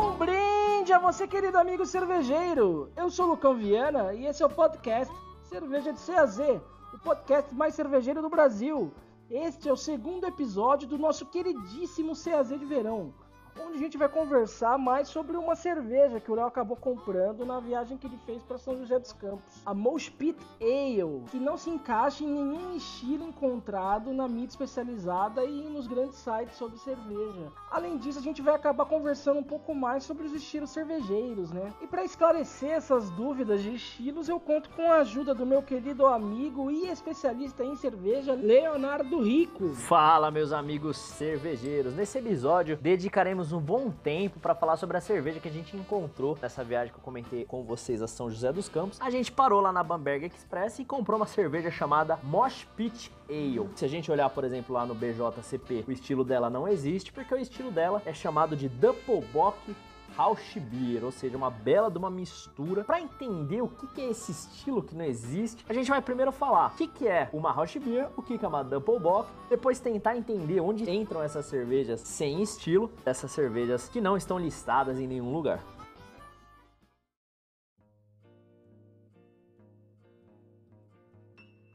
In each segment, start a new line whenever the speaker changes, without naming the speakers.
Um brinde a você, querido amigo cervejeiro! Eu sou o Lucão Viana e esse é o podcast Cerveja de CAZ, o podcast mais cervejeiro do Brasil. Este é o segundo episódio do nosso queridíssimo CAZ de verão onde a gente vai conversar mais sobre uma cerveja que o Léo acabou comprando na viagem que ele fez para São José dos Campos. A Mosh Pit Ale, que não se encaixa em nenhum estilo encontrado na mídia especializada e nos grandes sites sobre cerveja. Além disso, a gente vai acabar conversando um pouco mais sobre os estilos cervejeiros, né? E para esclarecer essas dúvidas de estilos, eu conto com a ajuda do meu querido amigo e especialista em cerveja, Leonardo Rico.
Fala, meus amigos cervejeiros. Nesse episódio, dedicaremos um bom tempo para falar sobre a cerveja que a gente encontrou nessa viagem que eu comentei com vocês a São José dos Campos. A gente parou lá na Bamberg Express e comprou uma cerveja chamada Mosh Pit Ale. Se a gente olhar, por exemplo, lá no BJCP, o estilo dela não existe porque o estilo dela é chamado de Doppelbock Rauschbier, ou seja, uma bela de uma mistura. Para entender o que, é esse estilo que não existe, a gente vai primeiro falar o que, é uma Rauschbier, o que, que é uma Doppelbock, depois tentar entender onde entram essas cervejas sem estilo, essas cervejas que não estão listadas em nenhum lugar.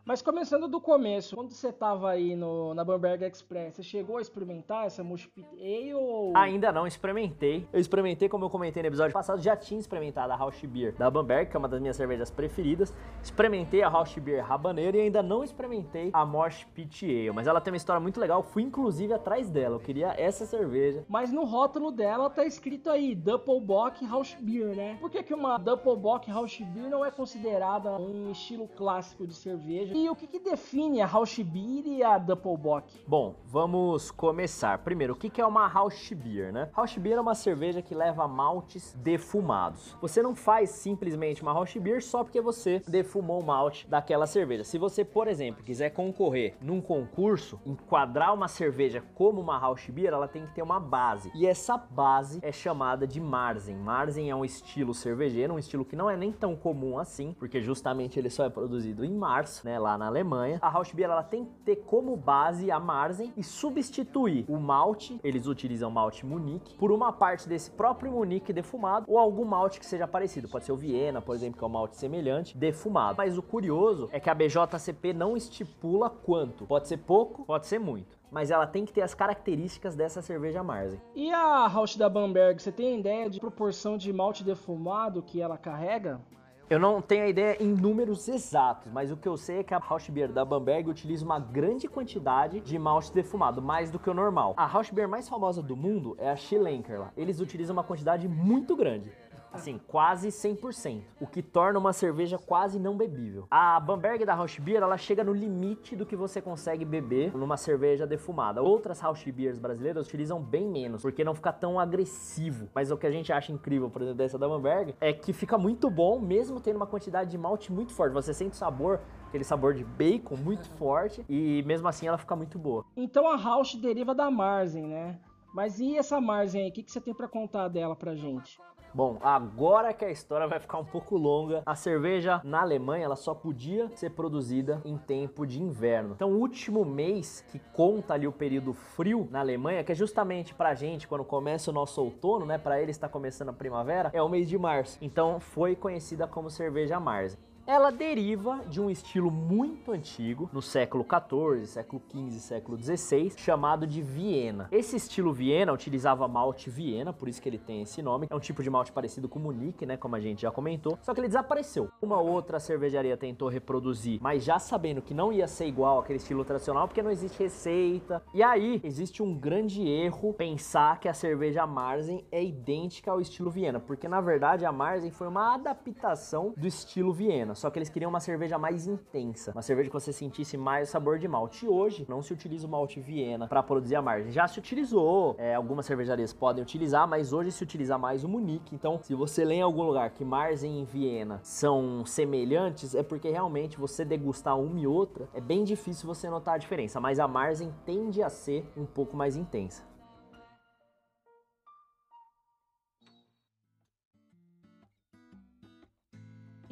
Mas começando do começo, quando você estava aí no, na Bamberg Express, você chegou a experimentar essa Mush Pit Ale ou...
Ainda não experimentei. Eu experimentei, como eu comentei no episódio passado, já tinha experimentado a Rausch Beer da Bamberg, que é uma das minhas cervejas preferidas. Experimentei a Rausch Beer Rabaneiro e ainda não experimentei a Mosh Pit Ale. Mas ela tem uma história muito legal, fui inclusive atrás dela. Eu queria essa cerveja.
Mas no rótulo dela tá escrito aí, Doppelbock Rausch Beer, né? Por que, que uma Doppelbock Rausch Beer não é considerada um estilo clássico de cerveja? E o que, que define a Rauschbier e a Doppelbock?
Bom, vamos começar. Primeiro, o que, que é uma Rauschbier, né? Rauschbier é uma cerveja que leva maltes defumados. Você não faz simplesmente uma Rauschbier só porque você defumou o malte daquela cerveja. Se você, por exemplo, quiser concorrer num concurso, enquadrar uma cerveja como uma Rauschbier, ela tem que ter uma base. E essa base é chamada de Marzen. Marzen é um estilo cervejeiro, um estilo que não é nem tão comum assim, porque justamente ele só é produzido em março, né, lá na Alemanha. A Rauschbier ela tem que ter como base a Marzen e substituir o malte, eles utilizam malte Munique, por uma parte desse próprio Munique defumado ou algum malte que seja parecido. Pode ser o Viena, por exemplo, que é um malte semelhante, defumado. Mas o curioso é que a BJCP não estipula quanto. Pode ser pouco, pode ser muito mas ela tem que ter as características dessa cerveja Marzen.
E a Rausch da Bamberg, você tem ideia de proporção de malte defumado que ela carrega?
Eu não tenho a ideia em números exatos, mas o que eu sei é que a Rauschbier da Bamberg utiliza uma grande quantidade de malte defumado, mais do que o normal. A Rauschbier mais famosa do mundo é a Schlenker. Eles utilizam uma quantidade muito grande assim, quase 100%, o que torna uma cerveja quase não bebível. A Bamberg da Rausch Beer, ela chega no limite do que você consegue beber numa cerveja defumada. Outras Rausch Beers brasileiras utilizam bem menos, porque não fica tão agressivo. Mas o que a gente acha incrível, por exemplo, dessa da Bamberg, é que fica muito bom, mesmo tendo uma quantidade de malte muito forte. Você sente o sabor aquele sabor de bacon muito forte e mesmo assim ela fica muito boa.
Então a Rausch deriva da Marzen, né? Mas e essa Marzen aí? O que, que você tem para contar dela pra gente?
Bom, agora que a história vai ficar um pouco longa, a cerveja na Alemanha ela só podia ser produzida em tempo de inverno. Então, o último mês que conta ali o período frio na Alemanha, que é justamente pra gente quando começa o nosso outono, né, para eles está começando a primavera, é o mês de março. Então, foi conhecida como cerveja Marzen ela deriva de um estilo muito antigo, no século XIV, século XV, século XVI, chamado de Viena. Esse estilo Viena utilizava malte Viena, por isso que ele tem esse nome. É um tipo de malte parecido com o Munique, né, como a gente já comentou, só que ele desapareceu. Uma outra cervejaria tentou reproduzir, mas já sabendo que não ia ser igual aquele estilo tradicional, porque não existe receita. E aí, existe um grande erro pensar que a cerveja Marzen é idêntica ao estilo Viena, porque na verdade a Marzen foi uma adaptação do estilo Viena só que eles queriam uma cerveja mais intensa, uma cerveja que você sentisse mais o sabor de malte. E hoje não se utiliza o malte Viena para produzir a margem. Já se utilizou, é, algumas cervejarias podem utilizar, mas hoje se utiliza mais o Munique. Então, se você lê em algum lugar que Marzen e Viena são semelhantes, é porque realmente você degustar uma e outra é bem difícil você notar a diferença, mas a Marzen tende a ser um pouco mais intensa.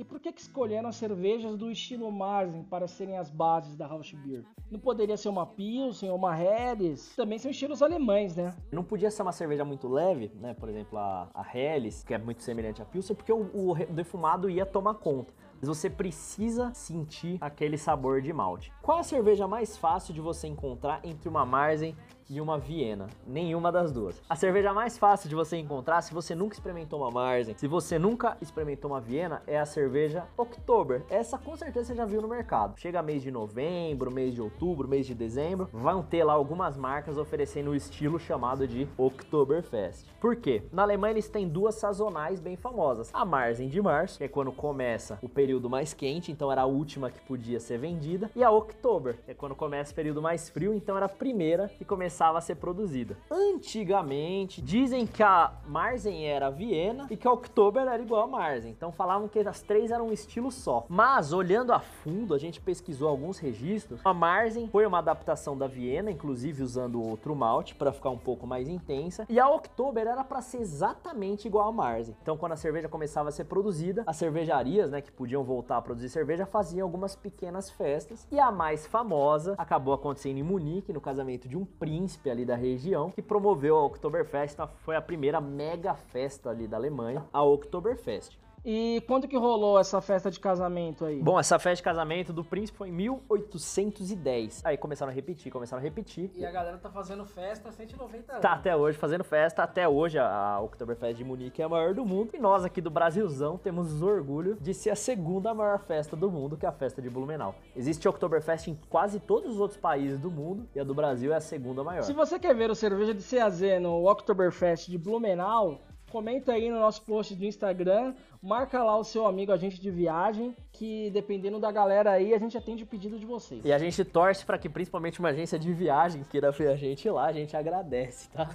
E por que, que escolheram as cervejas do estilo Marzen para serem as bases da Rausch Beer? Não poderia ser uma Pilsen ou uma Helles? Também são estilos alemães, né?
Não podia ser uma cerveja muito leve, né? Por exemplo, a, a Helles, que é muito semelhante à Pilsen, porque o, o defumado ia tomar conta mas você precisa sentir aquele sabor de malte. Qual a cerveja mais fácil de você encontrar entre uma Marzen e uma Viena. Nenhuma das duas. A cerveja mais fácil de você encontrar, se você nunca experimentou uma Marzen, se você nunca experimentou uma Viena, é a cerveja Oktober. Essa com certeza você já viu no mercado. Chega mês de novembro, mês de outubro, mês de dezembro, vão ter lá algumas marcas oferecendo o estilo chamado de Oktoberfest. Por quê? Na Alemanha eles têm duas sazonais bem famosas. A Marzen de março, que é quando começa o período mais quente, então era a última que podia ser vendida, e a Oktober, que é quando começa o período mais frio, então era a primeira que começava começava a ser produzida. Antigamente, dizem que a Marzen era a Viena e que a Oktober era igual a Marzen. Então falavam que as três eram um estilo só. Mas olhando a fundo, a gente pesquisou alguns registros. A Marzen foi uma adaptação da Viena, inclusive usando outro malte para ficar um pouco mais intensa. E a Oktober era para ser exatamente igual a Marzen. Então quando a cerveja começava a ser produzida, as cervejarias, né, que podiam voltar a produzir cerveja, faziam algumas pequenas festas. E a mais famosa acabou acontecendo em Munique, no casamento de um príncipe príncipe ali da região, que promoveu a Oktoberfest, foi a primeira mega festa ali da Alemanha, a Oktoberfest.
E quando que rolou essa festa de casamento aí?
Bom, essa festa de casamento do príncipe foi em 1810. Aí começaram a repetir, começaram a repetir.
E a galera tá fazendo festa há 190 anos.
Tá até hoje fazendo festa, até hoje a Oktoberfest de Munique é a maior do mundo. E nós aqui do Brasilzão temos orgulho de ser a segunda maior festa do mundo, que é a festa de Blumenau. Existe Oktoberfest em quase todos os outros países do mundo e a do Brasil é a segunda maior.
Se você quer ver o cerveja de CAZ no Oktoberfest de Blumenau, comenta aí no nosso post do Instagram, marca lá o seu amigo agente de viagem, que dependendo da galera aí, a gente atende o pedido de vocês.
E a gente torce para que principalmente uma agência de viagem queira ver a gente lá, a gente agradece, tá?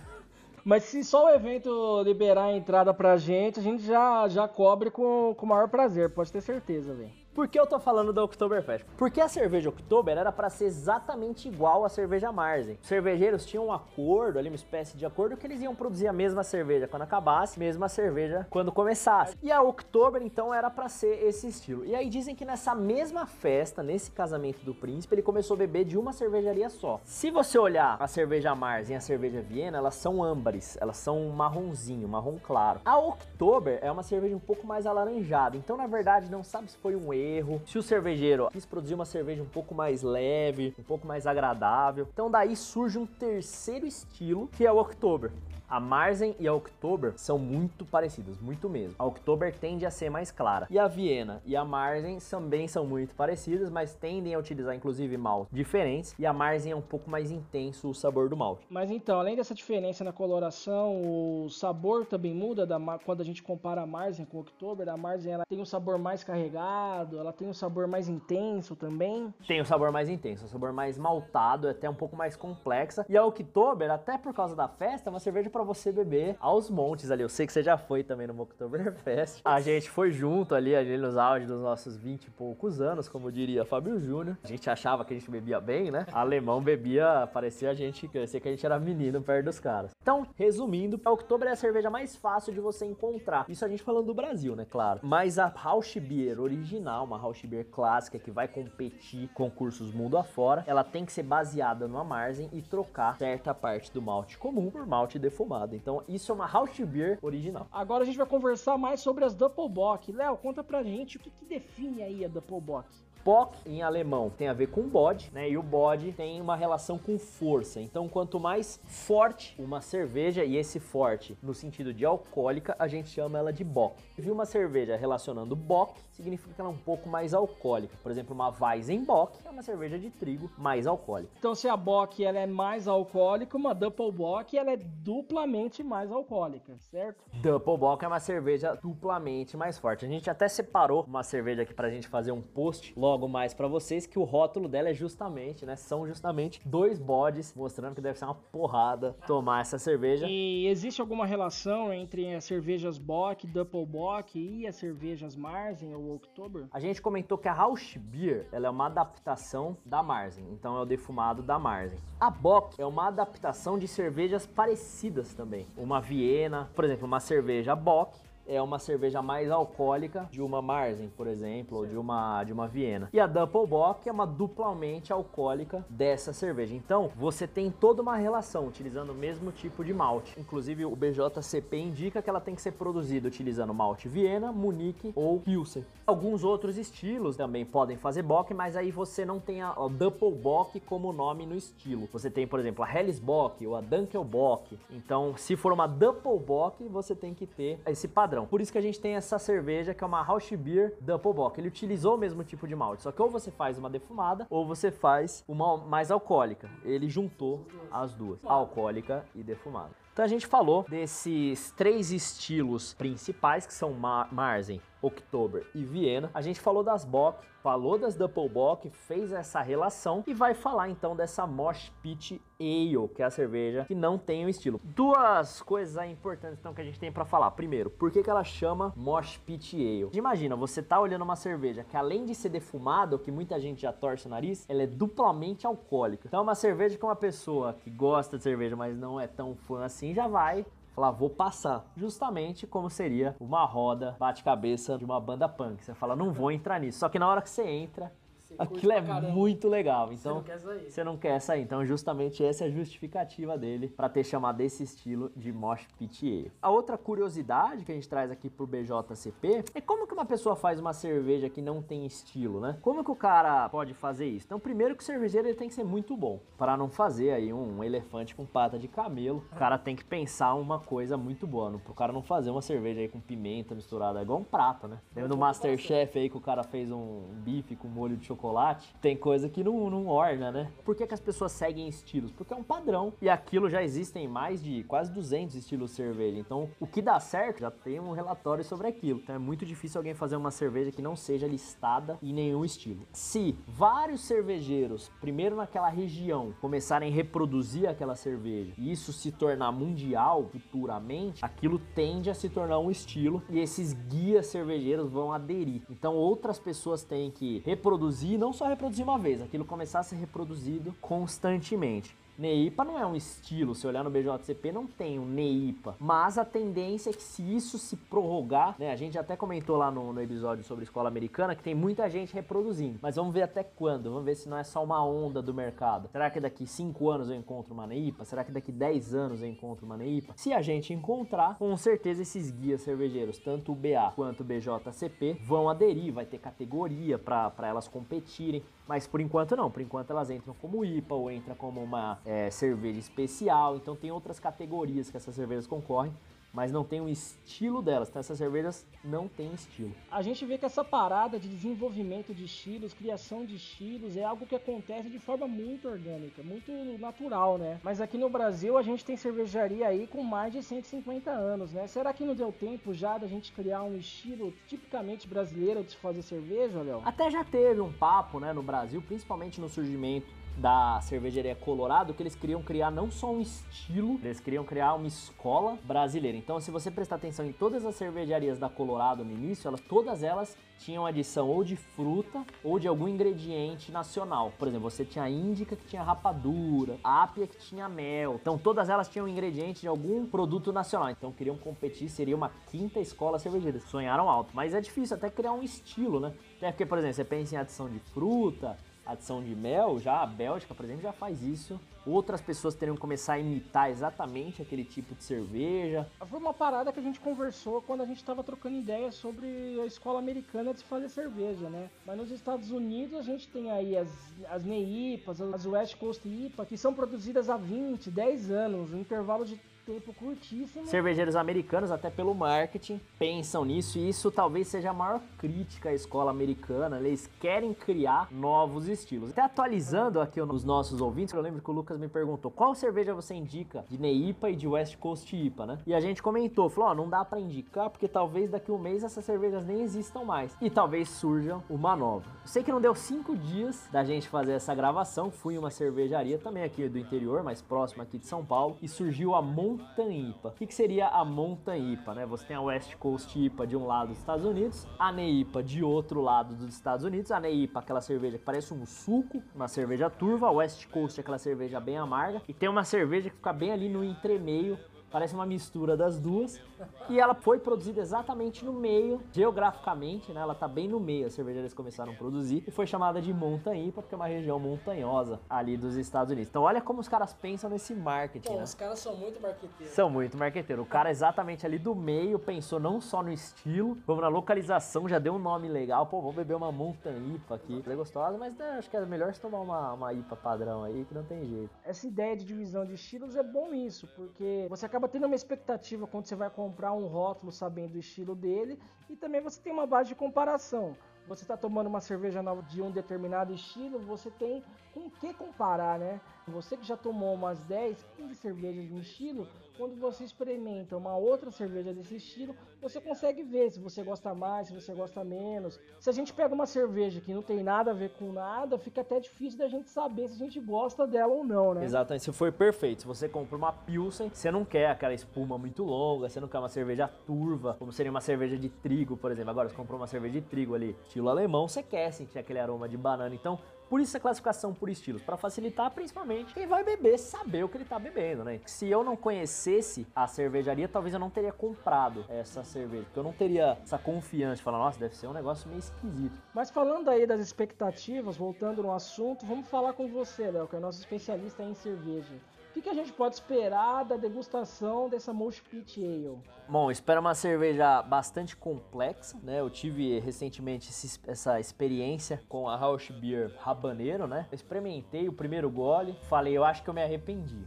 Mas se só o evento liberar a entrada pra gente, a gente já, já cobre com, com o maior prazer, pode ter certeza, velho.
Por que eu tô falando da Oktoberfest? Porque a cerveja Oktober era para ser exatamente igual à cerveja Marzen. Os cervejeiros tinham um acordo, ali uma espécie de acordo, que eles iam produzir a mesma cerveja quando acabasse, mesma cerveja quando começasse. E a Oktober, então, era para ser esse estilo. E aí dizem que nessa mesma festa, nesse casamento do príncipe, ele começou a beber de uma cervejaria só. Se você olhar a cerveja Marzen e a cerveja Viena, elas são âmbares, elas são marronzinho, marrom claro. A Oktober é uma cerveja um pouco mais alaranjada, então na verdade não sabe se foi um erro erro. Se o cervejeiro quis produzir uma cerveja um pouco mais leve, um pouco mais agradável, então daí surge um terceiro estilo que é o October. A Marzen e a Oktober são muito parecidas, muito mesmo. A Oktober tende a ser mais clara. E a Viena e a Marzen também são muito parecidas, mas tendem a utilizar inclusive maltes diferentes. E a Marzen é um pouco mais intenso o sabor do malte.
Mas então, além dessa diferença na coloração, o sabor também muda da, quando a gente compara a Marzen com a Oktober. A Marzen ela tem um sabor mais carregado, ela tem um sabor mais intenso também.
Tem um sabor mais intenso, um sabor mais maltado, é até um pouco mais complexa. E a Oktober, até por causa da festa, é uma cerveja para você beber aos montes ali. Eu sei que você já foi também no Oktoberfest. A gente foi junto ali, ali nos auge dos nossos 20 e poucos anos, como diria Fábio Júnior. A gente achava que a gente bebia bem, né? alemão bebia, parecia a gente, parecia que a gente era menino perto dos caras. Então, resumindo, a Oktober é a cerveja mais fácil de você encontrar. Isso a gente falando do Brasil, né? Claro. Mas a Rausch Beer original, uma Rausch Beer clássica que vai competir concursos mundo afora, ela tem que ser baseada numa Marzen e trocar certa parte do malte comum por malte defumado. Então isso é uma House Beer original.
Agora a gente vai conversar mais sobre as Doppelbock. Léo, conta pra gente o que, que define aí a Doppelbock.
Bock em alemão tem a ver com bode, né? E o bode tem uma relação com força. Então, quanto mais forte uma cerveja, e esse forte no sentido de alcoólica, a gente chama ela de Bock. Viu uma cerveja relacionando Bock, significa que ela é um pouco mais alcoólica. Por exemplo, uma Weizenbock é uma cerveja de trigo mais alcoólica.
Então, se a Bock ela é mais alcoólica, uma Doppelbock ela é duplamente mais alcoólica, certo?
Doppelbock é uma cerveja duplamente mais forte. A gente até separou uma cerveja aqui pra gente fazer um post logo mais para vocês que o rótulo dela é justamente, né? São justamente dois bodes, mostrando que deve ser uma porrada tomar essa cerveja.
E existe alguma relação entre as cervejas Bock, Doppelbock e as cervejas Marzen ou Oktober?
A gente comentou que a Rausch Beer, ela é uma adaptação da Marzen, então é o defumado da Marzen. A Bock é uma adaptação de cervejas parecidas também. Uma Viena, por exemplo, uma cerveja Bock é uma cerveja mais alcoólica de uma Marzen, por exemplo, ou de uma, de uma Viena. E a Doppelbock é uma duplamente alcoólica dessa cerveja. Então, você tem toda uma relação utilizando o mesmo tipo de malte. Inclusive, o BJCP indica que ela tem que ser produzida utilizando malte Viena, Munique ou Pilsen. Alguns outros estilos também podem fazer Bock, mas aí você não tem a, a Doppelbock como nome no estilo. Você tem, por exemplo, a Hellesbock ou a Dunkelbock. Então, se for uma Doppelbock, você tem que ter esse padrão. Por isso que a gente tem essa cerveja que é uma Rausch Beer Doppelbock. Ele utilizou o mesmo tipo de malte, só que ou você faz uma defumada ou você faz uma mais alcoólica. Ele juntou as duas, alcoólica e defumada. Então a gente falou desses três estilos principais que são Mar Marzen, Oktober e Viena. A gente falou das Bock, falou das Doppelbock, fez essa relação e vai falar então dessa Mosh Pit Ale, que é a cerveja que não tem o estilo. Duas coisas importantes então que a gente tem para falar. Primeiro, por que, que ela chama Mosh Pit Ale? Imagina, você tá olhando uma cerveja que além de ser defumada, o que muita gente já torce o nariz, ela é duplamente alcoólica. Então uma cerveja que uma pessoa que gosta de cerveja, mas não é tão fã assim, já vai falar, vou passar. Justamente como seria uma roda bate-cabeça de uma banda punk. Você fala, não vou entrar nisso. Só que na hora que você entra, Aquilo é muito legal. Então,
você não quer sair.
Você não quer sair. Então, justamente essa é a justificativa dele para ter chamado esse estilo de Mosh Pit Ale. A outra curiosidade que a gente traz aqui pro BJCP é como que uma pessoa faz uma cerveja que não tem estilo, né? Como que o cara pode fazer isso? Então, primeiro que o cervejeiro ele tem que ser muito bom para não fazer aí um elefante com pata de camelo. O cara tem que pensar uma coisa muito boa, pro cara não fazer uma cerveja aí com pimenta misturada, é igual um prato, né? Lembra do Masterchef aí que o cara fez um bife com molho de chocolate chocolate, tem coisa que não, não orna, né? Por que, que as pessoas seguem estilos? Porque é um padrão. E aquilo já existem mais de quase 200 estilos de cerveja. Então, o que dá certo, já tem um relatório sobre aquilo. Então, é muito difícil alguém fazer uma cerveja que não seja listada em nenhum estilo. Se vários cervejeiros, primeiro naquela região, começarem a reproduzir aquela cerveja e isso se tornar mundial futuramente, aquilo tende a se tornar um estilo e esses guias cervejeiros vão aderir. Então, outras pessoas têm que reproduzir reproduzir, não só reproduzir uma vez, aquilo começar a ser reproduzido constantemente. Neipa não é um estilo, se olhar no BJCP não tem um Neipa, mas a tendência é que se isso se prorrogar, né, a gente até comentou lá no, no, episódio sobre escola americana que tem muita gente reproduzindo, mas vamos ver até quando, vamos ver se não é só uma onda do mercado. Será que daqui 5 anos eu encontro uma Neipa? Será que daqui 10 anos eu encontro uma Neipa? Se a gente encontrar, com certeza esses guias cervejeiros, tanto o BA quanto o BJCP, vão aderir, vai ter categoria para elas competirem. Mas por enquanto não, por enquanto elas entram como IPA ou entra como uma é, cerveja especial. Então tem outras categorias que essas cervejas concorrem mas não tem o estilo delas. Então essas cervejas não têm estilo.
A gente vê que essa parada de desenvolvimento de estilos, criação de estilos, é algo que acontece de forma muito orgânica, muito natural, né? Mas aqui no Brasil a gente tem cervejaria aí com mais de 150 anos, né? Será que não deu tempo já da gente criar um estilo tipicamente brasileiro de se fazer cerveja, Léo?
Até já teve um papo, né, no Brasil, principalmente no surgimento da cervejaria Colorado que eles queriam criar não só um estilo, eles queriam criar uma escola brasileira. Então, se você prestar atenção em todas as cervejarias da Colorado no início, elas, todas elas tinham adição ou de fruta ou de algum ingrediente nacional. Por exemplo, você tinha a Índica que tinha rapadura, a Ápia que tinha mel. Então, todas elas tinham ingrediente de algum produto nacional. Então, queriam competir, seria uma quinta escola cervejeira. Sonharam alto, mas é difícil até criar um estilo, né? Até porque, por exemplo, você pensa em adição de fruta, adição de mel, já a Bélgica, por exemplo, já faz isso. Outras pessoas teriam que começar a imitar exatamente aquele tipo de cerveja.
Foi uma parada que a gente conversou quando a gente estava trocando ideias sobre a escola americana de fazer cerveja, né? Mas nos Estados Unidos a gente tem aí as, as NEIPAs, as West Coast IPA, que são produzidas há 20, 10 anos, um intervalo de tempo curtíssimo.
Cervejeiros americanos, até pelo marketing, pensam nisso e isso talvez seja a maior crítica à escola americana. Eles querem criar novos estilos. Até atualizando aqui os nossos ouvintes, eu lembro que o Lucas me perguntou qual cerveja você indica de Neipa e de West Coast IPA, né? E a gente comentou, falou, ó, oh, não dá para indicar porque talvez daqui um mês essas cervejas nem existam mais e talvez surja uma nova. Sei que não deu cinco dias da gente fazer essa gravação, fui em uma cervejaria também aqui do interior, mais próximo aqui de São Paulo e surgiu a Mon Mountain IPA. O que, que seria a Mountain IPA, né? Você tem a West Coast IPA de um lado dos Estados Unidos, a NEIPA de outro lado dos Estados Unidos. A NEIPA, aquela cerveja que parece um suco, uma cerveja turva. A West Coast, aquela cerveja bem amarga. E tem uma cerveja que fica bem ali no entremeio Parece uma mistura das duas. E ela foi produzida exatamente no meio, geograficamente, né? Ela tá bem no meio, as cervejarias começaram a produzir. E foi chamada de Montanhipa, porque é uma região montanhosa ali dos Estados Unidos. Então olha como os caras pensam nesse marketing,
Pô,
né?
os caras são muito marqueteiros.
São muito marqueteiro. O cara exatamente ali do meio pensou não só no estilo, como na localização, já deu um nome legal. Pô, vou beber uma Montanha IPA aqui. Ela é gostosa, mas né, acho que é melhor se tomar uma, uma IPA padrão aí, que não tem jeito.
Essa ideia de divisão de estilos é bom isso, porque você acaba tendo uma expectativa quando você vai comprar um rótulo sabendo o estilo dele e também você tem uma base de comparação. Você está tomando uma cerveja nova de um determinado estilo, você tem com o que comparar, né? Você que já tomou umas 10, 15 cervejas de um estilo, quando você experimenta uma outra cerveja desse estilo, você consegue ver se você gosta mais, se você gosta menos. Se a gente pega uma cerveja que não tem nada a ver com nada, fica até difícil da gente saber se a gente gosta dela ou não, né?
Exatamente, se for perfeito. Se você compra uma Pilsen, você não quer aquela espuma muito longa, você não quer uma cerveja turva, como seria uma cerveja de trigo, por exemplo. Agora, você comprou uma cerveja de trigo ali, estilo alemão, você quer sentir aquele aroma de banana. Então, por isso a classificação por estilos, para facilitar principalmente quem vai beber saber o que ele tá bebendo, né? Se eu não conhecesse a cervejaria, talvez eu não teria comprado essa cerveja, porque eu não teria essa confiança de falar, nossa, deve ser um negócio meio esquisito.
Mas falando aí das expectativas, voltando no assunto, vamos falar com você, Léo, que é nosso especialista em cerveja. O que, que a gente pode esperar da degustação dessa Mosh Pit Ale?
Bom, espera uma cerveja bastante complexa, né? Eu tive recentemente esse- essa experiência com a Rausch Beer Habanero, né? Eu experimentei o primeiro gole, falei, eu acho que eu me arrependi.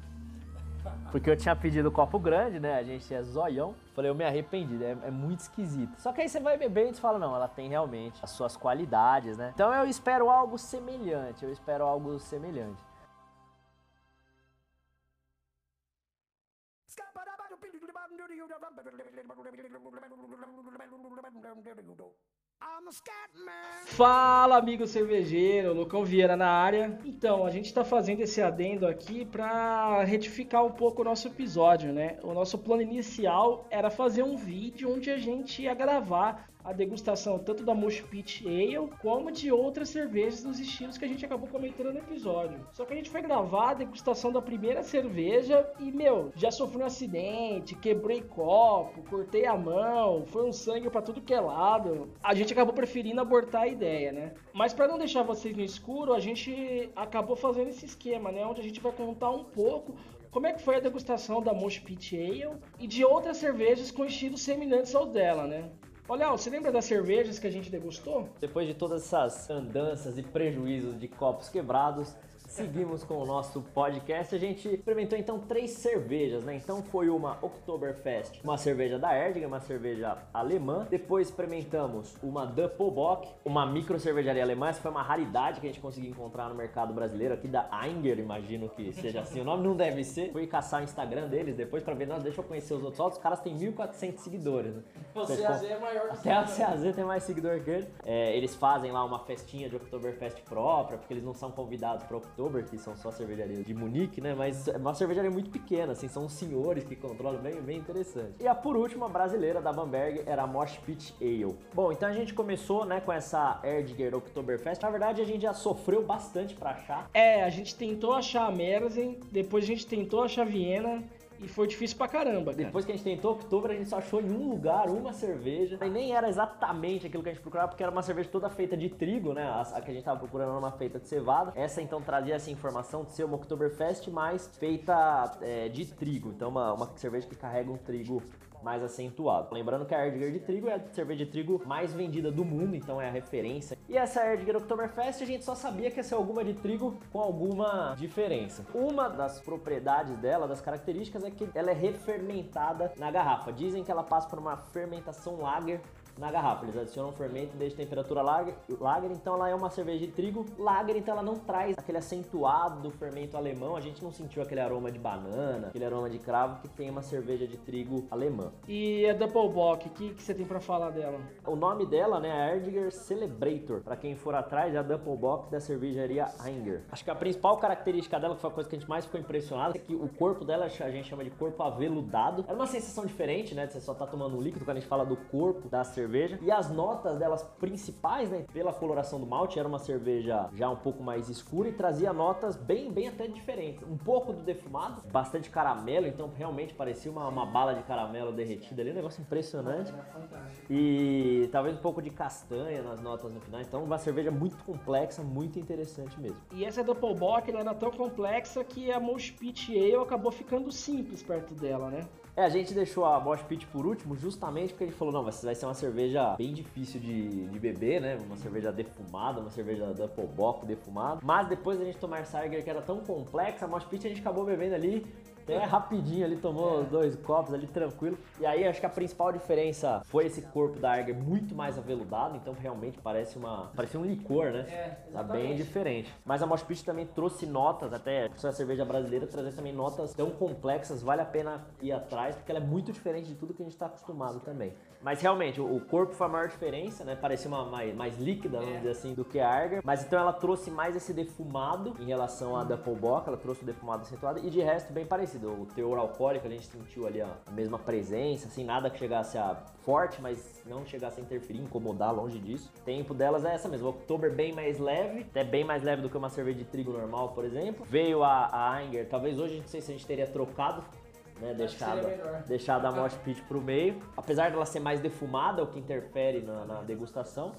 Porque eu tinha pedido copo grande, né? A gente é zoião. Falei, eu me arrependi, é, é muito esquisito. Só que aí você vai beber e você fala, não, ela tem realmente as suas qualidades, né? Então eu espero algo semelhante, eu espero algo semelhante.
Fala, amigo cervejeiro, Lucão Vieira na área. Então, a gente está fazendo esse adendo aqui para retificar um pouco o nosso episódio, né? O nosso plano inicial era fazer um vídeo onde a gente ia gravar a degustação tanto da Mosh Pit Ale como de outras cervejas dos estilos que a gente acabou comentando no episódio. Só que a gente foi gravar a degustação da primeira cerveja e, meu, já sofri um acidente, quebrei copo, cortei a mão, foi um sangue pra tudo que é lado. A gente acabou preferindo abortar a ideia, né? Mas pra não deixar vocês no escuro, a gente acabou fazendo esse esquema, né? Onde a gente vai contar um pouco como é que foi a degustação da Mosh Pit Ale e de outras cervejas com estilos semelhantes ao dela, né? Olha, você lembra das cervejas que a gente degustou?
Depois de todas essas andanças e prejuízos de copos quebrados, seguimos com o nosso podcast. A gente experimentou então três cervejas, né? Então foi uma Oktoberfest, uma cerveja da Erdinger, uma cerveja alemã. Depois experimentamos uma Doppelbock, uma micro cervejaria alemã. Essa foi uma raridade que a gente conseguiu encontrar no mercado brasileiro aqui da Einger, imagino que seja assim. O nome não deve ser. Fui caçar o Instagram deles depois pra ver, nossa, deixa eu conhecer os outros. Só os caras têm 1.400 seguidores, né?
Você
Vocês
é maior que
até a CAZ tem mais seguidor que ele. É, eles fazem lá uma festinha de Oktoberfest própria, porque eles não são convidados para Oktober, que são só cervejarias de Munique, né? Mas é uma cervejaria muito pequena, assim, são os senhores que controlam, bem, bem interessante. E a por último, a brasileira da Bamberg era a Mosh Pit Ale. Bom, então a gente começou, né, com essa Erdinger Oktoberfest. Na verdade, a gente já sofreu bastante para achar.
É, a gente tentou achar a Merzen, depois a gente tentou achar a Viena e foi difícil pra caramba, cara.
Depois que a gente tentou Oktober, a gente só achou em um lugar uma cerveja. E nem era exatamente aquilo que a gente procurava, porque era uma cerveja toda feita de trigo, né? A, a que a gente tava procurando era uma feita de cevada. Essa então trazia essa informação de ser uma Oktoberfest, mas feita é, de trigo. Então uma, uma cerveja que carrega um trigo mais acentuado. Lembrando que a Erdinger de trigo é a cerveja de trigo mais vendida do mundo, então é a referência. E essa Erdinger Oktoberfest a gente só sabia que ia ser alguma de trigo com alguma diferença. Uma das propriedades dela, das características, é que ela é refermentada na garrafa. Dizem que ela passa por uma fermentação lager na garrafa. Eles adicionam fermento desde temperatura lager, lager, então ela é uma cerveja de trigo lager, então ela não traz aquele acentuado do fermento alemão. A gente não sentiu aquele aroma de banana, aquele aroma de cravo que tem uma cerveja de trigo alemã.
E a Doppelbock, o que, que você tem pra falar dela?
O nome dela, né, é Erdinger Celebrator. Pra quem for atrás, é a Doppelbock da cervejaria Einger. Acho que a principal característica dela, que foi a coisa que a gente mais ficou impressionado, é que o corpo dela a gente chama de corpo aveludado. Era uma sensação diferente, né, de você só tá tomando um líquido. Quando a gente fala do corpo da cerveja, cerveja. E as notas delas principais, né, pela coloração do malte, era uma cerveja já um pouco mais escura e trazia notas bem, bem até diferentes. Um pouco do defumado, bastante caramelo, então realmente parecia uma, uma bala de caramelo derretida ali, um negócio impressionante. E talvez um pouco de castanha nas notas no final. Então, uma cerveja muito complexa, muito interessante mesmo.
E essa Doppelbock ela era tão complexa que a Mosh Pit Ale acabou ficando simples perto dela, né?
É, a gente deixou a Mosh Pit por último justamente porque gente falou, não, vai ser uma cerveja bem difícil de, de beber, né? Uma cerveja defumada, uma cerveja Doppelbock defumada. Mas depois a gente tomar Sarger que era tão complexa, a Mosh Pit a gente acabou bebendo ali até rapidinho ali, tomou é. dois copos ali tranquilo. E aí acho que a principal diferença foi esse corpo da Arger muito mais aveludado, então realmente parece uma. Parece um licor, né? É, tá bem diferente. Mas a Mosh Pit também trouxe notas, até a cerveja brasileira trazer também notas tão complexas, vale a pena ir atrás, porque ela é muito diferente de tudo que a gente está acostumado também. Mas realmente, o corpo foi a maior diferença, né? Parecia uma mais, mais líquida, vamos é. dizer assim, do que a Arger. Mas então ela trouxe mais esse defumado em relação à Doppelbock, ela trouxe o defumado acentuado e de resto bem parecido. O teor alcoólico a gente sentiu ali a mesma presença, assim, nada que chegasse a forte, mas não chegasse a interferir, incomodar, longe disso. O tempo delas é essa mesmo, o Oktober bem mais leve, até bem mais leve do que uma cerveja de trigo normal, por exemplo. Veio a, a Anger, talvez hoje não sei se a gente teria trocado né, deixado, deixado a Mosh Pit pro meio. Apesar dela ser mais defumada, o que interfere na, na degustação.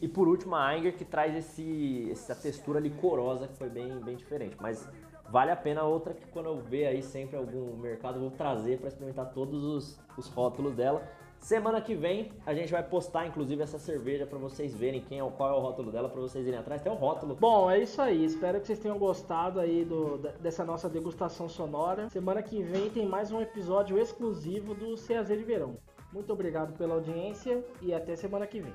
E por último a Anger que traz esse, essa textura licorosa que foi bem, bem diferente. Mas vale a pena outra que quando eu ver aí sempre algum mercado eu vou trazer para experimentar todos os, os rótulos dela. Semana que vem a gente vai postar inclusive essa cerveja para vocês verem quem é qual é o rótulo dela para vocês irem atrás. Tem o rótulo.
Bom, é isso aí. Espero que vocês tenham gostado aí do, dessa nossa degustação sonora. Semana que vem tem mais um episódio exclusivo do CAZ de Verão. Muito obrigado pela audiência e até semana que vem.